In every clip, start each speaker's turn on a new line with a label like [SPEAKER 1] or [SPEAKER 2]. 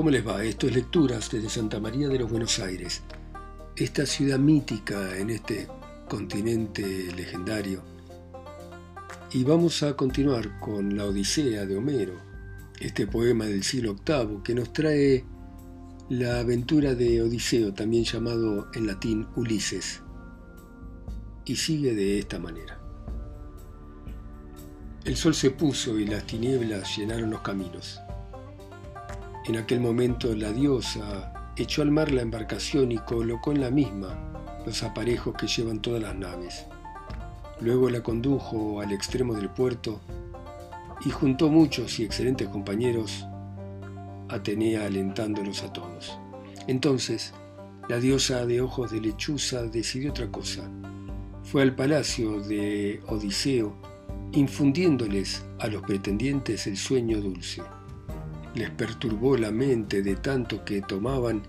[SPEAKER 1] ¿Cómo les va? Esto es Lecturas desde Santa María de los Buenos Aires, esta ciudad mítica en este continente legendario. Y vamos a continuar con la Odisea de Homero, este poema del siglo VIII que nos trae la aventura de Odiseo, también llamado en latín Ulises. Y sigue de esta manera. El sol se puso y las tinieblas llenaron los caminos. En aquel momento la diosa echó al mar la embarcación y colocó en la misma los aparejos que llevan todas las naves. Luego la condujo al extremo del puerto y juntó muchos y excelentes compañeros, Atenea alentándolos a todos. Entonces, la diosa de ojos de lechuza decidió otra cosa. Fue al palacio de Odiseo, infundiéndoles a los pretendientes el sueño dulce les perturbó la mente de tanto que tomaban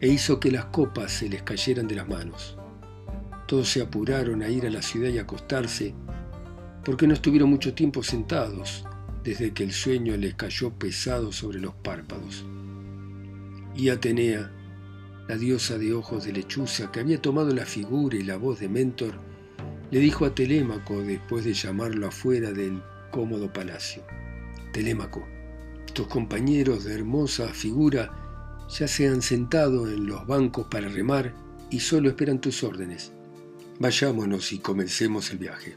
[SPEAKER 1] e hizo que las copas se les cayeran de las manos. Todos se apuraron a ir a la ciudad y acostarse, porque no estuvieron mucho tiempo sentados desde que el sueño les cayó pesado sobre los párpados. Y Atenea, la diosa de ojos de lechuza, que había tomado la figura y la voz de Mentor, le dijo a Telémaco después de llamarlo afuera del cómodo palacio. Telémaco, compañeros de hermosa figura ya se han sentado en los bancos para remar y solo esperan tus órdenes. Vayámonos y comencemos el viaje.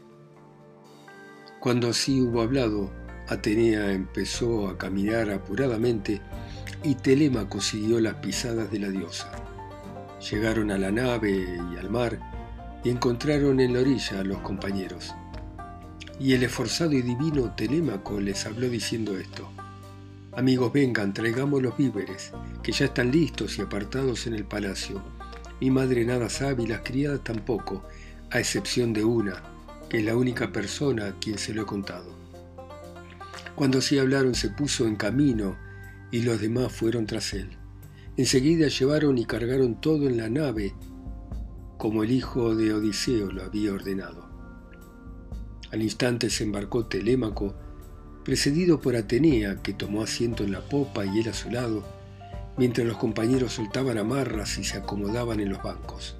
[SPEAKER 1] Cuando así hubo hablado, Atenea empezó a caminar apuradamente y Telémaco siguió las pisadas de la diosa. Llegaron a la nave y al mar y encontraron en la orilla a los compañeros. Y el esforzado y divino Telémaco les habló diciendo esto. Amigos, vengan, traigamos los víveres, que ya están listos y apartados en el palacio. Mi madre nada sabe y las criadas tampoco, a excepción de una, que es la única persona a quien se lo he contado. Cuando así hablaron se puso en camino y los demás fueron tras él. Enseguida llevaron y cargaron todo en la nave, como el hijo de Odiseo lo había ordenado. Al instante se embarcó Telémaco precedido por Atenea, que tomó asiento en la popa y él a su lado, mientras los compañeros soltaban amarras y se acomodaban en los bancos.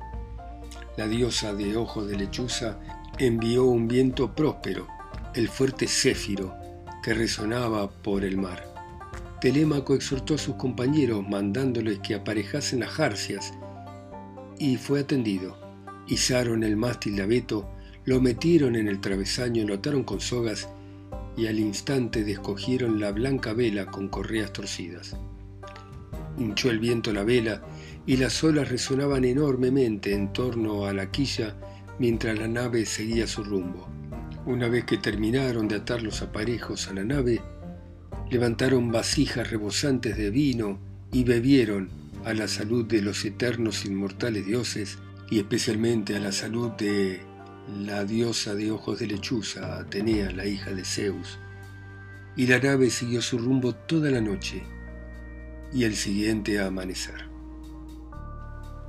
[SPEAKER 1] La diosa de ojos de lechuza envió un viento próspero, el fuerte céfiro, que resonaba por el mar. Telémaco exhortó a sus compañeros mandándoles que aparejasen las jarcias, y fue atendido. Izaron el mástil de abeto, lo metieron en el travesaño, lo ataron con sogas y al instante descogieron la blanca vela con correas torcidas. Hinchó el viento la vela y las olas resonaban enormemente en torno a la quilla mientras la nave seguía su rumbo. Una vez que terminaron de atar los aparejos a la nave, levantaron vasijas rebosantes de vino y bebieron a la salud de los eternos inmortales dioses y especialmente a la salud de la diosa de ojos de lechuza, Atenea, la hija de Zeus, y la nave siguió su rumbo toda la noche y el siguiente a amanecer.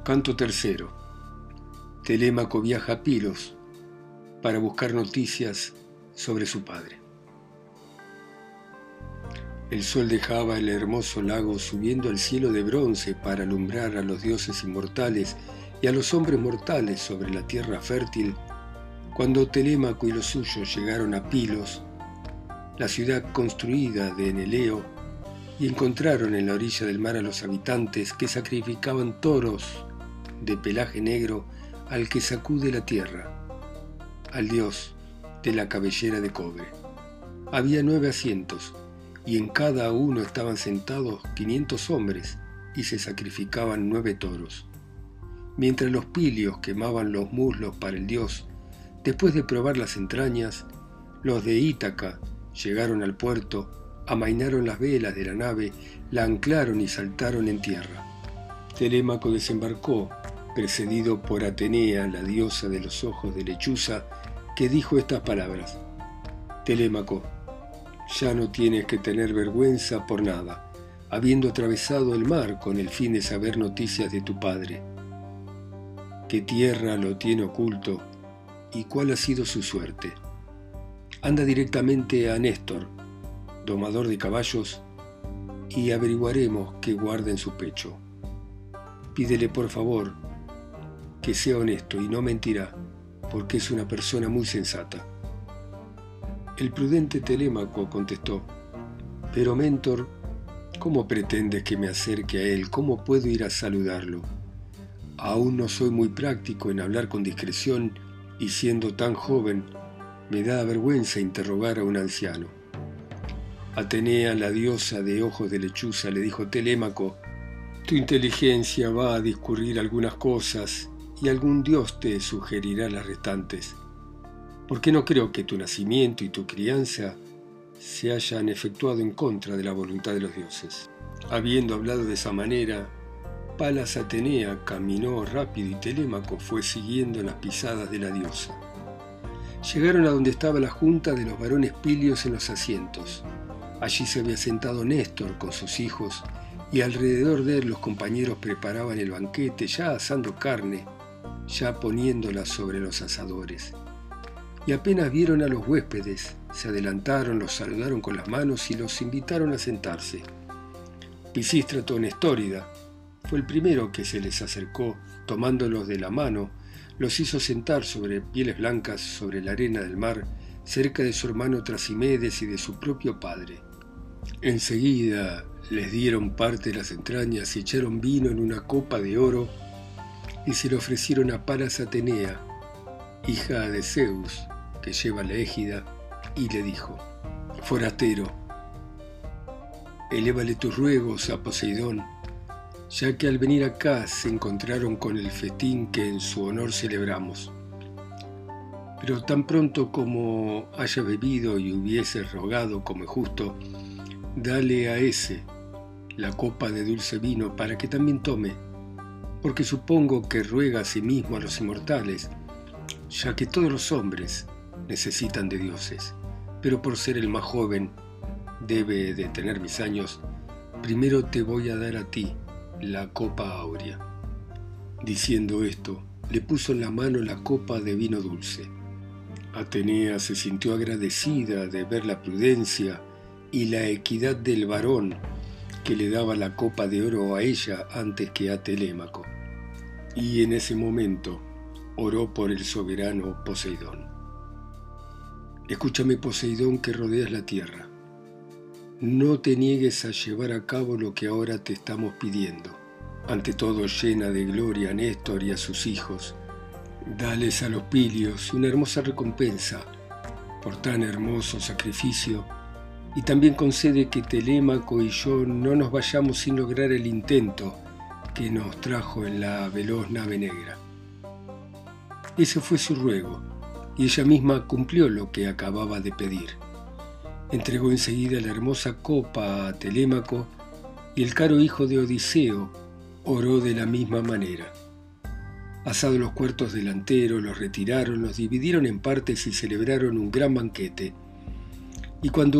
[SPEAKER 1] Canto tercero. Telémaco viaja a Pilos para buscar noticias sobre su padre. El sol dejaba el hermoso lago subiendo al cielo de bronce para alumbrar a los dioses inmortales y a los hombres mortales sobre la tierra fértil cuando Telémaco y los suyos llegaron a Pilos, la ciudad construida de Eneleo, y encontraron en la orilla del mar a los habitantes que sacrificaban toros de pelaje negro al que sacude la tierra, al dios de la cabellera de cobre. Había nueve asientos, y en cada uno estaban sentados quinientos hombres, y se sacrificaban nueve toros. Mientras los pilios quemaban los muslos para el dios, Después de probar las entrañas, los de Ítaca llegaron al puerto, amainaron las velas de la nave, la anclaron y saltaron en tierra. Telémaco desembarcó, precedido por Atenea, la diosa de los ojos de lechuza, que dijo estas palabras. Telémaco, ya no tienes que tener vergüenza por nada, habiendo atravesado el mar con el fin de saber noticias de tu padre. ¿Qué tierra lo tiene oculto y cuál ha sido su suerte. Anda directamente a Néstor, domador de caballos, y averiguaremos qué guarda en su pecho. Pídele por favor que sea honesto y no mentirá, porque es una persona muy sensata. El prudente Telémaco contestó, pero Mentor, ¿cómo pretendes que me acerque a él? ¿Cómo puedo ir a saludarlo? Aún no soy muy práctico en hablar con discreción y siendo tan joven, me da vergüenza interrogar a un anciano. Atenea, la diosa de ojos de lechuza, le dijo Telémaco, tu inteligencia va a discurrir algunas cosas y algún dios te sugerirá las restantes. Porque no creo que tu nacimiento y tu crianza se hayan efectuado en contra de la voluntad de los dioses. Habiendo hablado de esa manera, Palas Atenea caminó rápido y Telémaco fue siguiendo las pisadas de la diosa. Llegaron a donde estaba la junta de los varones pilios en los asientos. Allí se había sentado Néstor con sus hijos y alrededor de él los compañeros preparaban el banquete, ya asando carne, ya poniéndola sobre los asadores. Y apenas vieron a los huéspedes, se adelantaron, los saludaron con las manos y los invitaron a sentarse. Pisístrato Nestórida, el primero que se les acercó, tomándolos de la mano, los hizo sentar sobre pieles blancas sobre la arena del mar, cerca de su hermano Trasimedes y de su propio padre. Enseguida les dieron parte de las entrañas y echaron vino en una copa de oro y se lo ofrecieron a Paras Atenea, hija de Zeus, que lleva la égida, y le dijo, Forastero, elévale tus ruegos a Poseidón, ya que al venir acá se encontraron con el festín que en su honor celebramos. Pero tan pronto como haya bebido y hubiese rogado como es justo, dale a ese la copa de dulce vino para que también tome, porque supongo que ruega a sí mismo a los inmortales, ya que todos los hombres necesitan de dioses, pero por ser el más joven, debe de tener mis años, primero te voy a dar a ti la copa áurea. Diciendo esto, le puso en la mano la copa de vino dulce. Atenea se sintió agradecida de ver la prudencia y la equidad del varón que le daba la copa de oro a ella antes que a Telémaco. Y en ese momento oró por el soberano Poseidón. Escúchame, Poseidón, que rodeas la tierra no te niegues a llevar a cabo lo que ahora te estamos pidiendo. Ante todo llena de gloria a Néstor y a sus hijos. Dales a los pilios una hermosa recompensa por tan hermoso sacrificio y también concede que Telémaco y yo no nos vayamos sin lograr el intento que nos trajo en la veloz nave negra. Ese fue su ruego, y ella misma cumplió lo que acababa de pedir. Entregó enseguida la hermosa copa a Telémaco y el caro hijo de Odiseo oró de la misma manera. Asados los cuartos delanteros, los retiraron, los dividieron en partes y celebraron un gran banquete. Y cuando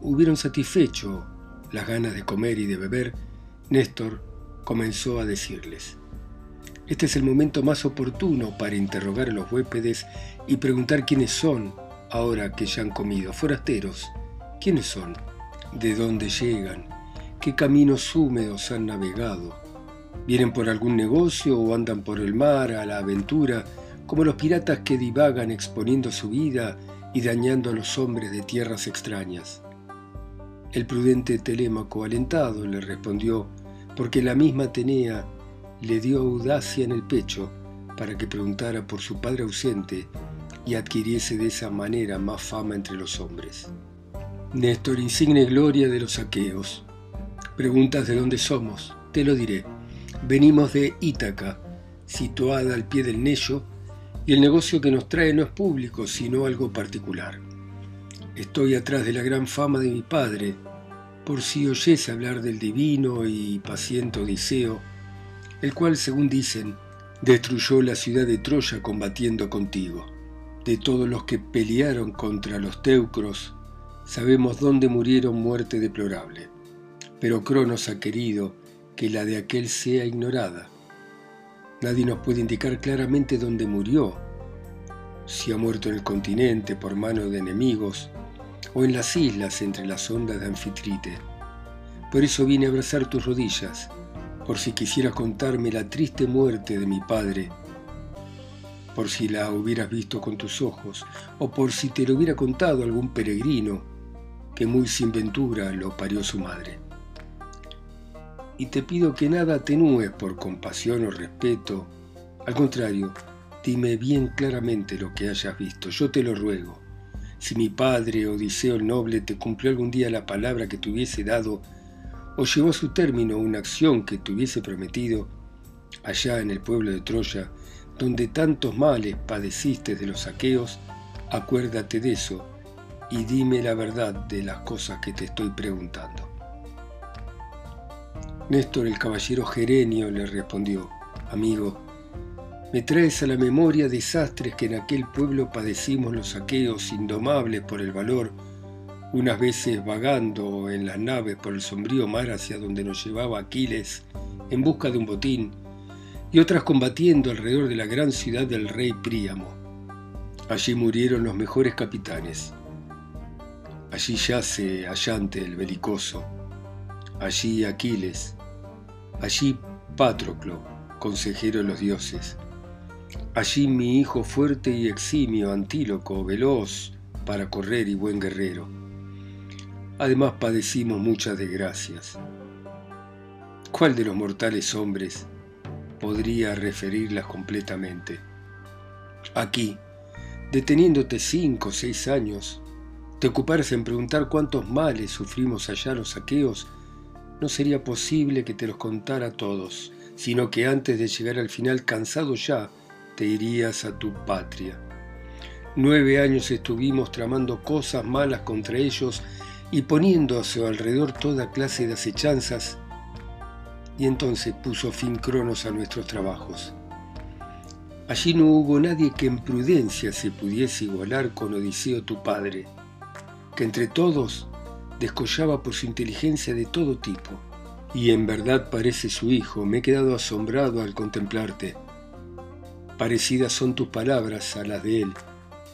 [SPEAKER 1] hubieron satisfecho las ganas de comer y de beber, Néstor comenzó a decirles, Este es el momento más oportuno para interrogar a los huéspedes y preguntar quiénes son ahora que ya han comido, forasteros, ¿Quiénes son? ¿De dónde llegan? ¿Qué caminos húmedos han navegado? ¿Vienen por algún negocio o andan por el mar a la aventura, como los piratas que divagan exponiendo su vida y dañando a los hombres de tierras extrañas? El prudente Telémaco, alentado, le respondió, porque la misma Atenea le dio audacia en el pecho para que preguntara por su padre ausente y adquiriese de esa manera más fama entre los hombres. Néstor, insigne gloria de los aqueos. Preguntas de dónde somos, te lo diré. Venimos de Ítaca, situada al pie del Nello, y el negocio que nos trae no es público, sino algo particular. Estoy atrás de la gran fama de mi padre, por si oyese hablar del divino y paciente Odiseo, el cual, según dicen, destruyó la ciudad de Troya combatiendo contigo. De todos los que pelearon contra los teucros, Sabemos dónde murieron muerte deplorable, pero Cronos ha querido que la de aquel sea ignorada. Nadie nos puede indicar claramente dónde murió, si ha muerto en el continente por mano de enemigos o en las islas entre las ondas de Anfitrite. Por eso vine a abrazar tus rodillas, por si quisieras contarme la triste muerte de mi padre, por si la hubieras visto con tus ojos, o por si te lo hubiera contado algún peregrino que muy sin ventura lo parió su madre. Y te pido que nada atenúes por compasión o respeto, al contrario, dime bien claramente lo que hayas visto, yo te lo ruego. Si mi padre, Odiseo el noble, te cumplió algún día la palabra que te hubiese dado, o llevó a su término una acción que te hubiese prometido, allá en el pueblo de Troya, donde tantos males padeciste de los saqueos, acuérdate de eso y dime la verdad de las cosas que te estoy preguntando. Néstor el caballero Gerenio le respondió, amigo, me traes a la memoria desastres que en aquel pueblo padecimos los saqueos indomables por el valor, unas veces vagando en las naves por el sombrío mar hacia donde nos llevaba Aquiles en busca de un botín, y otras combatiendo alrededor de la gran ciudad del rey Príamo. Allí murieron los mejores capitanes. Allí yace Allante el belicoso, allí Aquiles, allí Patroclo, consejero de los dioses, allí mi hijo fuerte y eximio Antíloco, veloz para correr y buen guerrero Además padecimos muchas desgracias. ¿Cuál de los mortales hombres podría referirlas completamente? Aquí, deteniéndote cinco o seis años, te ocuparas en preguntar cuántos males sufrimos allá los saqueos, no sería posible que te los contara todos, sino que antes de llegar al final cansado ya, te irías a tu patria. Nueve años estuvimos tramando cosas malas contra ellos y poniendo a su alrededor toda clase de acechanzas, y entonces puso fin Cronos a nuestros trabajos. Allí no hubo nadie que en prudencia se pudiese igualar con Odiseo tu padre, que entre todos descollaba por su inteligencia de todo tipo, y en verdad parece su hijo, me he quedado asombrado al contemplarte. Parecidas son tus palabras a las de él,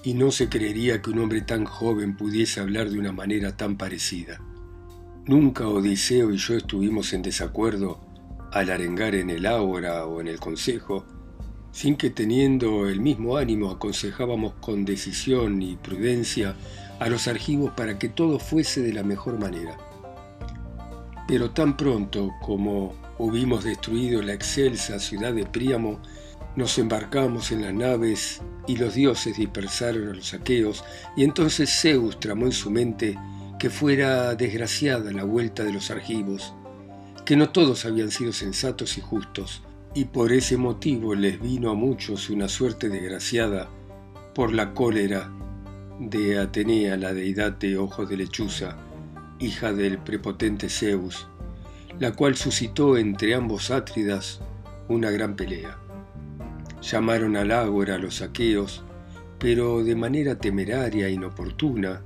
[SPEAKER 1] y no se creería que un hombre tan joven pudiese hablar de una manera tan parecida. Nunca Odiseo y yo estuvimos en desacuerdo al arengar en el ágora o en el consejo, sin que teniendo el mismo ánimo aconsejábamos con decisión y prudencia a los argivos para que todo fuese de la mejor manera. Pero tan pronto como hubimos destruido la excelsa ciudad de Príamo, nos embarcamos en las naves y los dioses dispersaron a los aqueos, y entonces Zeus tramó en su mente que fuera desgraciada la vuelta de los argivos, que no todos habían sido sensatos y justos, y por ese motivo les vino a muchos una suerte desgraciada por la cólera de Atenea, la deidad de ojos de lechuza, hija del prepotente Zeus, la cual suscitó entre ambos átridas una gran pelea. Llamaron al ágora a los saqueos, pero de manera temeraria e inoportuna.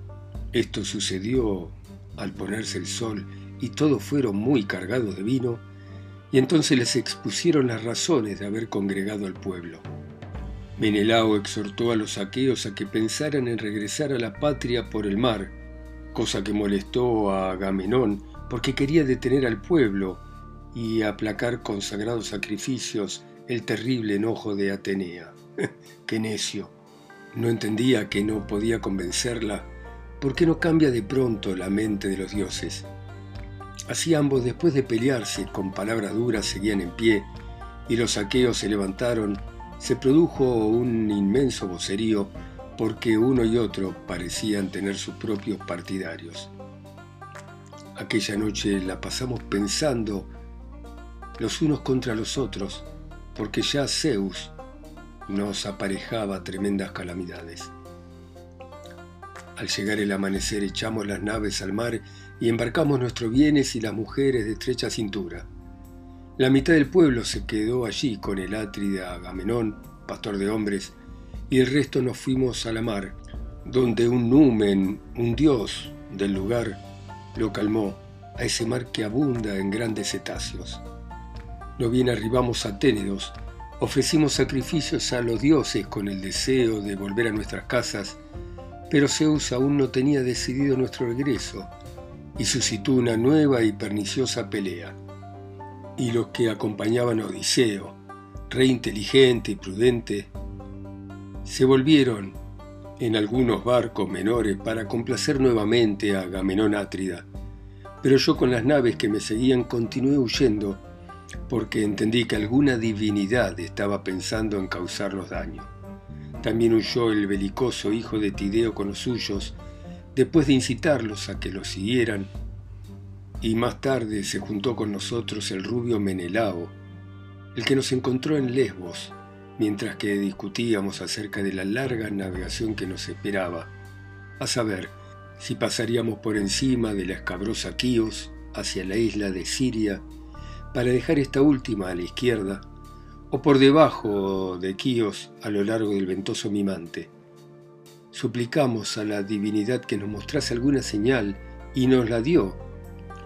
[SPEAKER 1] Esto sucedió al ponerse el sol y todos fueron muy cargados de vino, y entonces les expusieron las razones de haber congregado al pueblo. Menelao exhortó a los saqueos a que pensaran en regresar a la patria por el mar, cosa que molestó a Agamenón porque quería detener al pueblo y aplacar con sagrados sacrificios el terrible enojo de Atenea. ¡Qué necio! No entendía que no podía convencerla. ¿Por qué no cambia de pronto la mente de los dioses? Así ambos, después de pelearse con palabras duras, seguían en pie, y los saqueos se levantaron. Se produjo un inmenso vocerío porque uno y otro parecían tener sus propios partidarios. Aquella noche la pasamos pensando los unos contra los otros, porque ya Zeus nos aparejaba tremendas calamidades. Al llegar el amanecer echamos las naves al mar y embarcamos nuestros bienes y las mujeres de estrecha cintura. La mitad del pueblo se quedó allí con el atrida Agamenón, pastor de hombres, y el resto nos fuimos a la mar, donde un numen, un dios del lugar, lo calmó a ese mar que abunda en grandes cetáceos. No bien arribamos a Ténedos, ofrecimos sacrificios a los dioses con el deseo de volver a nuestras casas, pero Zeus aún no tenía decidido nuestro regreso, y suscitó una nueva y perniciosa pelea. Y los que acompañaban a Odiseo, rey inteligente y prudente, se volvieron en algunos barcos menores para complacer nuevamente a Agamenón Átrida, pero yo con las naves que me seguían continué huyendo porque entendí que alguna divinidad estaba pensando en causarnos daño. También huyó el belicoso hijo de Tideo con los suyos, después de incitarlos a que lo siguieran, y más tarde se juntó con nosotros el rubio Menelao, el que nos encontró en Lesbos, mientras que discutíamos acerca de la larga navegación que nos esperaba, a saber, si pasaríamos por encima de la escabrosa Quíos hacia la isla de Siria, para dejar esta última a la izquierda, o por debajo de Quíos a lo largo del ventoso Mimante. Suplicamos a la divinidad que nos mostrase alguna señal y nos la dio,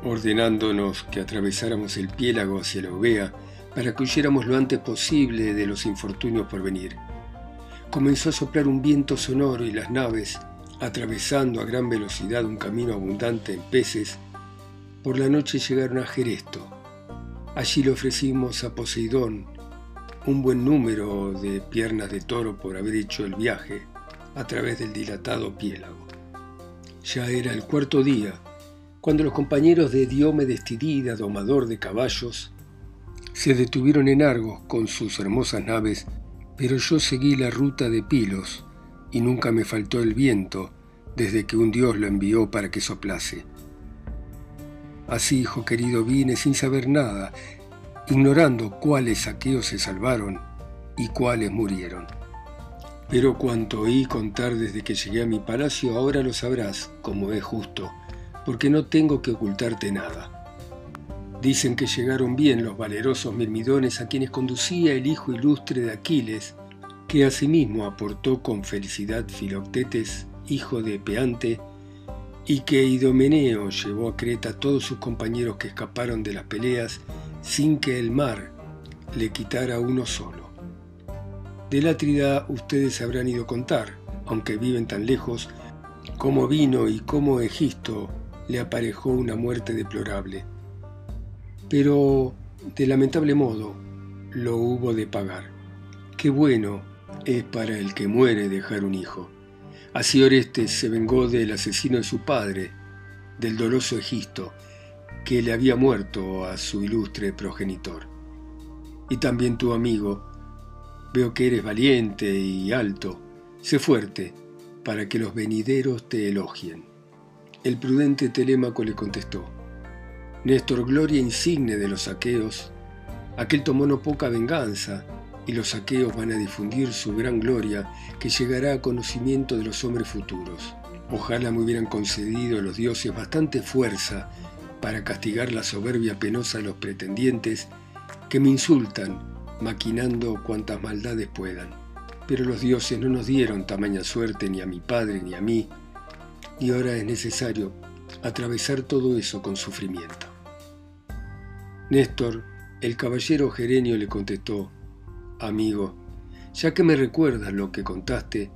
[SPEAKER 1] ordenándonos que atravesáramos el piélago hacia la Eubea para que huyéramos lo antes posible de los infortunios por venir. Comenzó a soplar un viento sonoro y las naves, atravesando a gran velocidad un camino abundante en peces, por la noche llegaron a Geresto. Allí le ofrecimos a Poseidón un buen número de piernas de toro por haber hecho el viaje a través del dilatado piélago. Ya era el cuarto día, cuando los compañeros de Diomedes Tidida, domador de caballos, se detuvieron en Argos con sus hermosas naves, pero yo seguí la ruta de Pilos y nunca me faltó el viento desde que un dios lo envió para que soplase. Así, hijo querido, vine sin saber nada, ignorando cuáles saqueos se salvaron y cuáles murieron. Pero cuanto oí contar desde que llegué a mi palacio, ahora lo sabrás, como es justo, porque no tengo que ocultarte nada. Dicen que llegaron bien los valerosos mirmidones a quienes conducía el hijo ilustre de Aquiles, que asimismo aportó con felicidad Filoctetes, hijo de Peante, y que Idomeneo llevó a Creta a todos sus compañeros que escaparon de las peleas sin que el mar le quitara uno solo. Del Atrida ustedes habrán ido contar, aunque viven tan lejos, cómo vino y cómo Egisto le aparejó una muerte deplorable pero de lamentable modo lo hubo de pagar. Qué bueno es para el que muere dejar un hijo. Así Orestes se vengó del asesino de su padre, del doloso Egisto, que le había muerto a su ilustre progenitor. Y también tu amigo, veo que eres valiente y alto, sé fuerte, para que los venideros te elogien. El prudente Telémaco le contestó, Néstor, gloria insigne de los saqueos, aquel tomó no poca venganza, y los saqueos van a difundir su gran gloria que llegará a conocimiento de los hombres futuros. Ojalá me hubieran concedido los dioses bastante fuerza para castigar la soberbia penosa de los pretendientes que me insultan, maquinando cuantas maldades puedan. Pero los dioses no nos dieron tamaña suerte ni a mi padre ni a mí, y ahora es necesario atravesar todo eso con sufrimiento. Néstor, el caballero Gerenio le contestó, Amigo, ya que me recuerdas lo que contaste,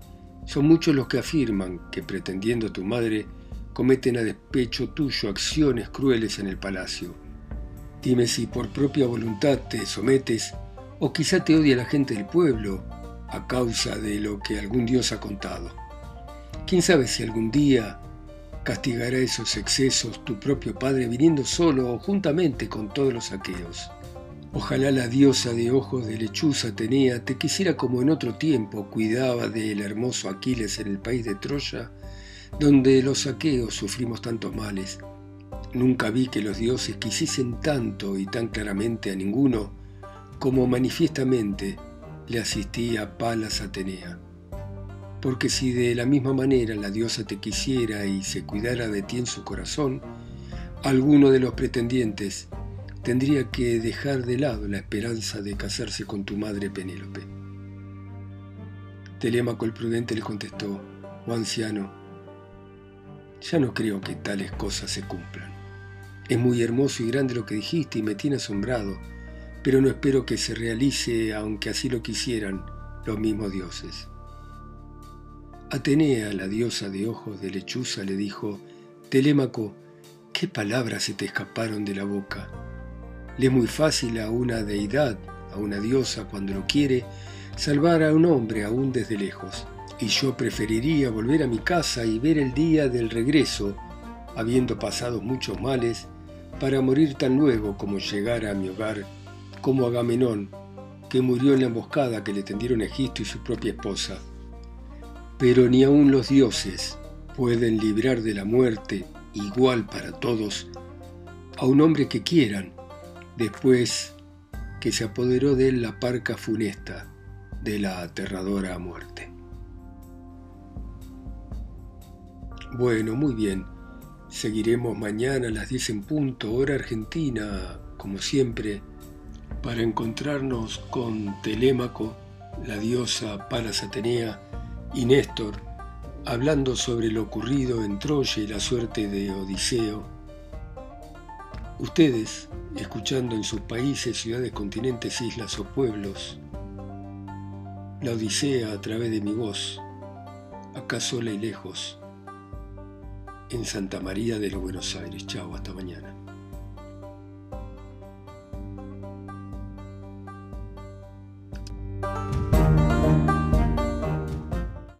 [SPEAKER 1] son muchos los que afirman que pretendiendo a tu madre, cometen a despecho tuyo acciones crueles en el palacio. Dime si por propia voluntad te sometes, o quizá te odia la gente del pueblo, a causa de lo que algún dios ha contado. ¿Quién sabe si algún día castigará esos excesos tu propio Padre viniendo solo o juntamente con todos los aqueos. Ojalá la diosa de ojos de lechuza Atenea te quisiera como en otro tiempo cuidaba del hermoso Aquiles en el país de Troya, donde los aqueos sufrimos tantos males. Nunca vi que los dioses quisiesen tanto y tan claramente a ninguno como manifiestamente le asistía Palas Atenea porque si de la misma manera la diosa te quisiera y se cuidara de ti en su corazón, alguno de los pretendientes tendría que dejar de lado la esperanza de casarse con tu madre Penélope. Telémaco el prudente le contestó, oh anciano, ya no creo que tales cosas se cumplan. Es muy hermoso y grande lo que dijiste y me tiene asombrado, pero no espero que se realice aunque así lo quisieran los mismos dioses. Atenea, la diosa de ojos de lechuza, le dijo, Telémaco, ¿qué ¿Qué palabras se te escaparon de la boca? Le es muy fácil a una deidad, a una diosa, cuando lo quiere, salvar a un hombre aún desde lejos. Y yo preferiría volver a mi casa y ver el día del regreso, habiendo pasado muchos males, para morir tan luego como llegar a mi hogar, como Agamenón, que murió en la emboscada que le tendieron Egipto y su propia esposa. Pero ni aun los dioses pueden librar de la muerte, igual para todos, a un hombre que quieran, después que se apoderó de él la parca funesta de la aterradora muerte. Bueno, muy bien. Seguiremos mañana a las 10 en punto, hora argentina, como siempre, para encontrarnos con Telémaco, la diosa Palas Atenea, y Néstor, hablando sobre lo ocurrido en Troya y la suerte de Odiseo. Ustedes, escuchando en sus países, ciudades, continentes, islas o pueblos, la Odisea a través de mi voz, acá sola y lejos, en Santa María de los Buenos Aires. Chao, hasta mañana.